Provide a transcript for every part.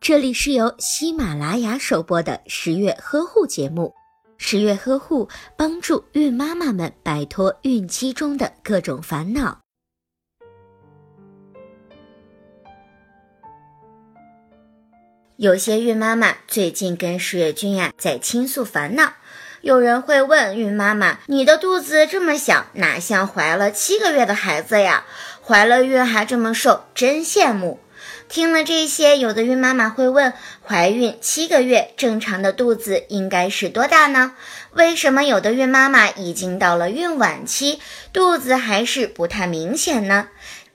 这里是由喜马拉雅首播的十月呵护节目。十月呵护帮助孕妈妈们摆脱孕期中的各种烦恼。有些孕妈妈最近跟十月君呀在倾诉烦恼。有人会问孕妈妈：“你的肚子这么小，哪像怀了七个月的孩子呀？怀了孕还这么瘦，真羡慕。”听了这些，有的孕妈妈会问：怀孕七个月，正常的肚子应该是多大呢？为什么有的孕妈妈已经到了孕晚期，肚子还是不太明显呢？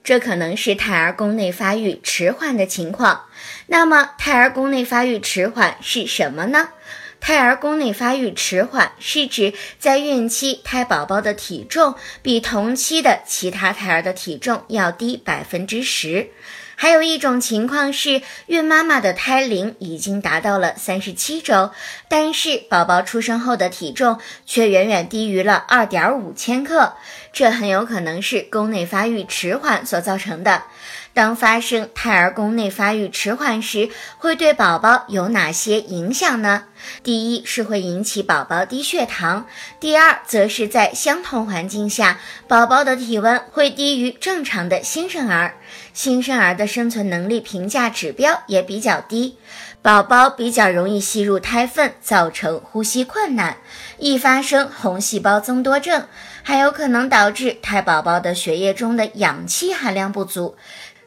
这可能是胎儿宫内发育迟缓的情况。那么，胎儿宫内发育迟缓是什么呢？胎儿宫内发育迟缓是指在孕期胎宝宝的体重比同期的其他胎儿的体重要低百分之十。还有一种情况是，孕妈妈的胎龄已经达到了三十七周，但是宝宝出生后的体重却远远低于了二点五千克，这很有可能是宫内发育迟缓所造成的。当发生胎儿宫内发育迟缓时，会对宝宝有哪些影响呢？第一是会引起宝宝低血糖，第二则是在相同环境下，宝宝的体温会低于正常的新生儿，新生儿的生存能力评价指标也比较低，宝宝比较容易吸入胎粪，造成呼吸困难，易发生红细胞增多症，还有可能导致胎宝宝的血液中的氧气含量不足。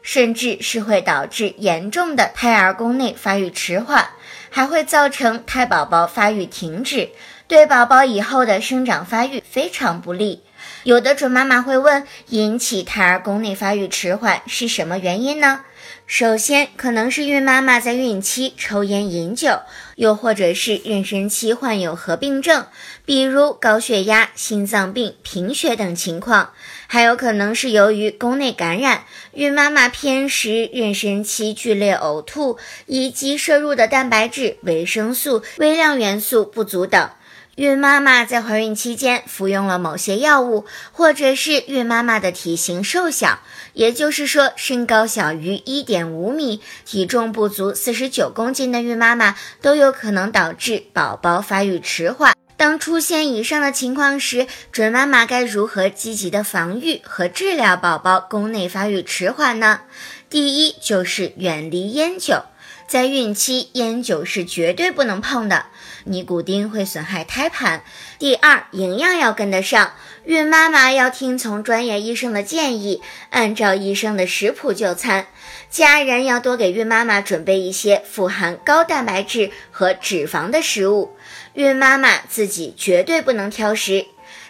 甚至是会导致严重的胎儿宫内发育迟缓，还会造成胎宝宝发育停止，对宝宝以后的生长发育非常不利。有的准妈妈会问：引起胎儿宫内发育迟缓是什么原因呢？首先，可能是孕妈妈在孕期抽烟饮酒，又或者是妊娠期患有合并症，比如高血压、心脏病、贫血等情况；还有可能是由于宫内感染，孕妈妈偏食、妊娠期剧烈呕吐，以及摄入的蛋白质、维生素、微量元素不足等。孕妈妈在怀孕期间服用了某些药物，或者是孕妈妈的体型瘦小，也就是说身高小于一点五米，体重不足四十九公斤的孕妈妈，都有可能导致宝宝发育迟缓。当出现以上的情况时，准妈妈该如何积极的防御和治疗宝宝宫内发育迟缓呢？第一就是远离烟酒。在孕期，烟酒是绝对不能碰的，尼古丁会损害胎盘。第二，营养要跟得上，孕妈妈要听从专业医生的建议，按照医生的食谱就餐。家人要多给孕妈妈准备一些富含高蛋白质和脂肪的食物，孕妈妈自己绝对不能挑食。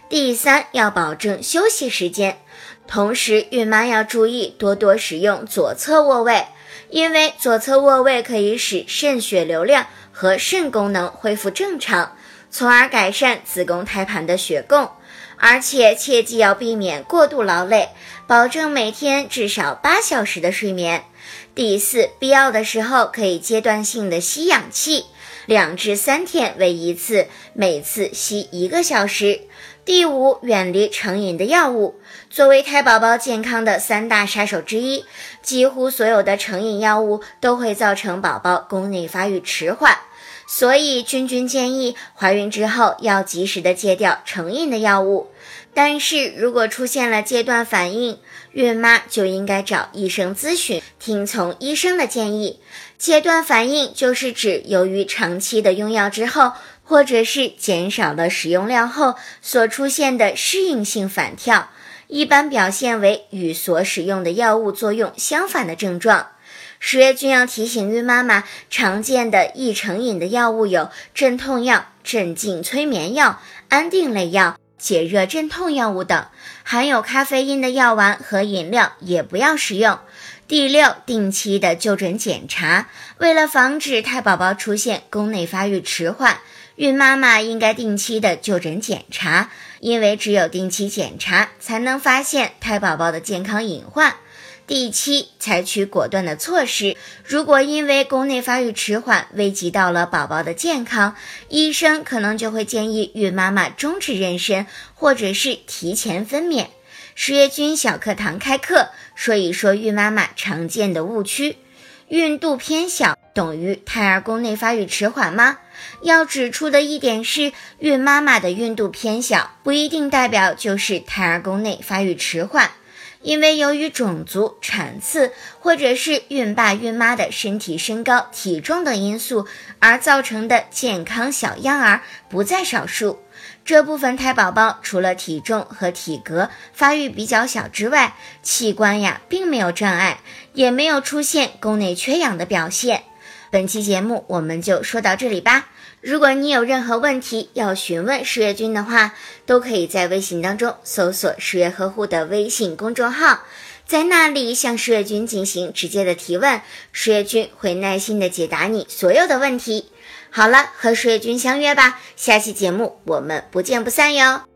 第三，要保证休息时间，同时孕妈要注意多多使用左侧卧位。因为左侧卧位可以使肾血流量和肾功能恢复正常，从而改善子宫胎盘的血供。而且切记要避免过度劳累，保证每天至少八小时的睡眠。第四，必要的时候可以阶段性的吸氧气，两至三天为一次，每次吸一个小时。第五，远离成瘾的药物。作为胎宝宝健康的三大杀手之一，几乎所有的成瘾药物都会造成宝宝宫内发育迟缓。所以，君君建议怀孕之后要及时的戒掉成瘾的药物。但是如果出现了戒断反应，孕妈就应该找医生咨询，听从医生的建议。戒断反应就是指由于长期的用药之后。或者是减少了使用量后所出现的适应性反跳，一般表现为与所使用的药物作用相反的症状。十月君要提醒孕妈妈，常见的易成瘾的药物有镇痛药、镇静催眠药、安定类药、解热镇痛药物等，含有咖啡因的药丸和饮料也不要食用。第六，定期的就诊检查，为了防止胎宝宝出现宫内发育迟缓。孕妈妈应该定期的就诊检查，因为只有定期检查，才能发现胎宝宝的健康隐患。第七，采取果断的措施。如果因为宫内发育迟缓危及到了宝宝的健康，医生可能就会建议孕妈妈终止妊娠，或者是提前分娩。十月君小课堂开课，说一说孕妈妈常见的误区：孕肚偏小。等于胎儿宫内发育迟缓吗？要指出的一点是，孕妈妈的孕度偏小，不一定代表就是胎儿宫内发育迟缓。因为由于种族、产次或者是孕爸孕妈的身体身高、体重等因素而造成的健康小婴儿不在少数。这部分胎宝宝除了体重和体格发育比较小之外，器官呀并没有障碍，也没有出现宫内缺氧的表现。本期节目我们就说到这里吧。如果你有任何问题要询问十月君的话，都可以在微信当中搜索“十月呵护”的微信公众号，在那里向十月君进行直接的提问，十月君会耐心的解答你所有的问题。好了，和十月君相约吧，下期节目我们不见不散哟。